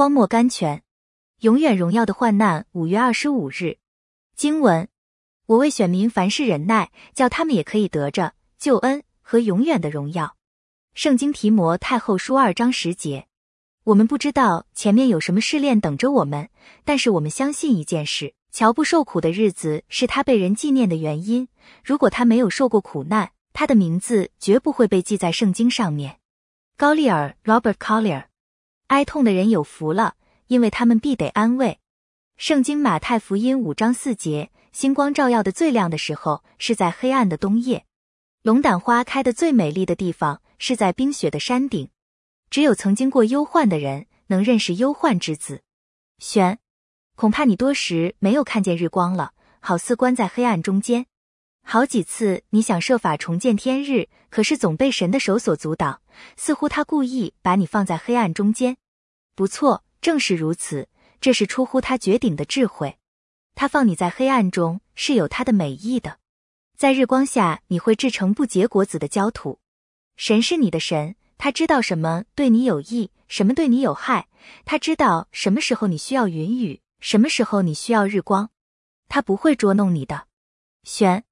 荒漠甘泉，永远荣耀的患难。五月二十五日，经文：我为选民凡事忍耐，叫他们也可以得着救恩和永远的荣耀。圣经提摩太后书二章十节。我们不知道前面有什么试炼等着我们，但是我们相信一件事：乔布受苦的日子是他被人纪念的原因。如果他没有受过苦难，他的名字绝不会被记在圣经上面。高利尔 （Robert Collier），哀痛的人有福了，因为他们必得安慰。圣经马太福音五章四节：星光照耀的最亮的时候，是在黑暗的冬夜；龙胆花开的最美丽的地方，是在冰雪的山顶。只有曾经过忧患的人能认识忧患之子。选，恐怕你多时没有看见日光了，好似关在黑暗中间。好几次你想设法重见天日，可是总被神的手所阻挡，似乎他故意把你放在黑暗中间。不错，正是如此，这是出乎他绝顶的智慧。他放你在黑暗中是有他的美意的，在日光下你会制成不结果子的焦土。神是你的神。他知道什么对你有益，什么对你有害。他知道什么时候你需要云雨，什么时候你需要日光。他不会捉弄你的。选，